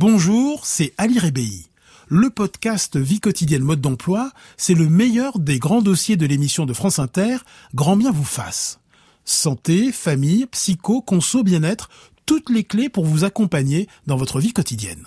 Bonjour, c'est Ali Rébéi. Le podcast Vie quotidienne mode d'emploi, c'est le meilleur des grands dossiers de l'émission de France Inter, Grand bien vous fasse. Santé, famille, psycho, conso, bien-être, toutes les clés pour vous accompagner dans votre vie quotidienne.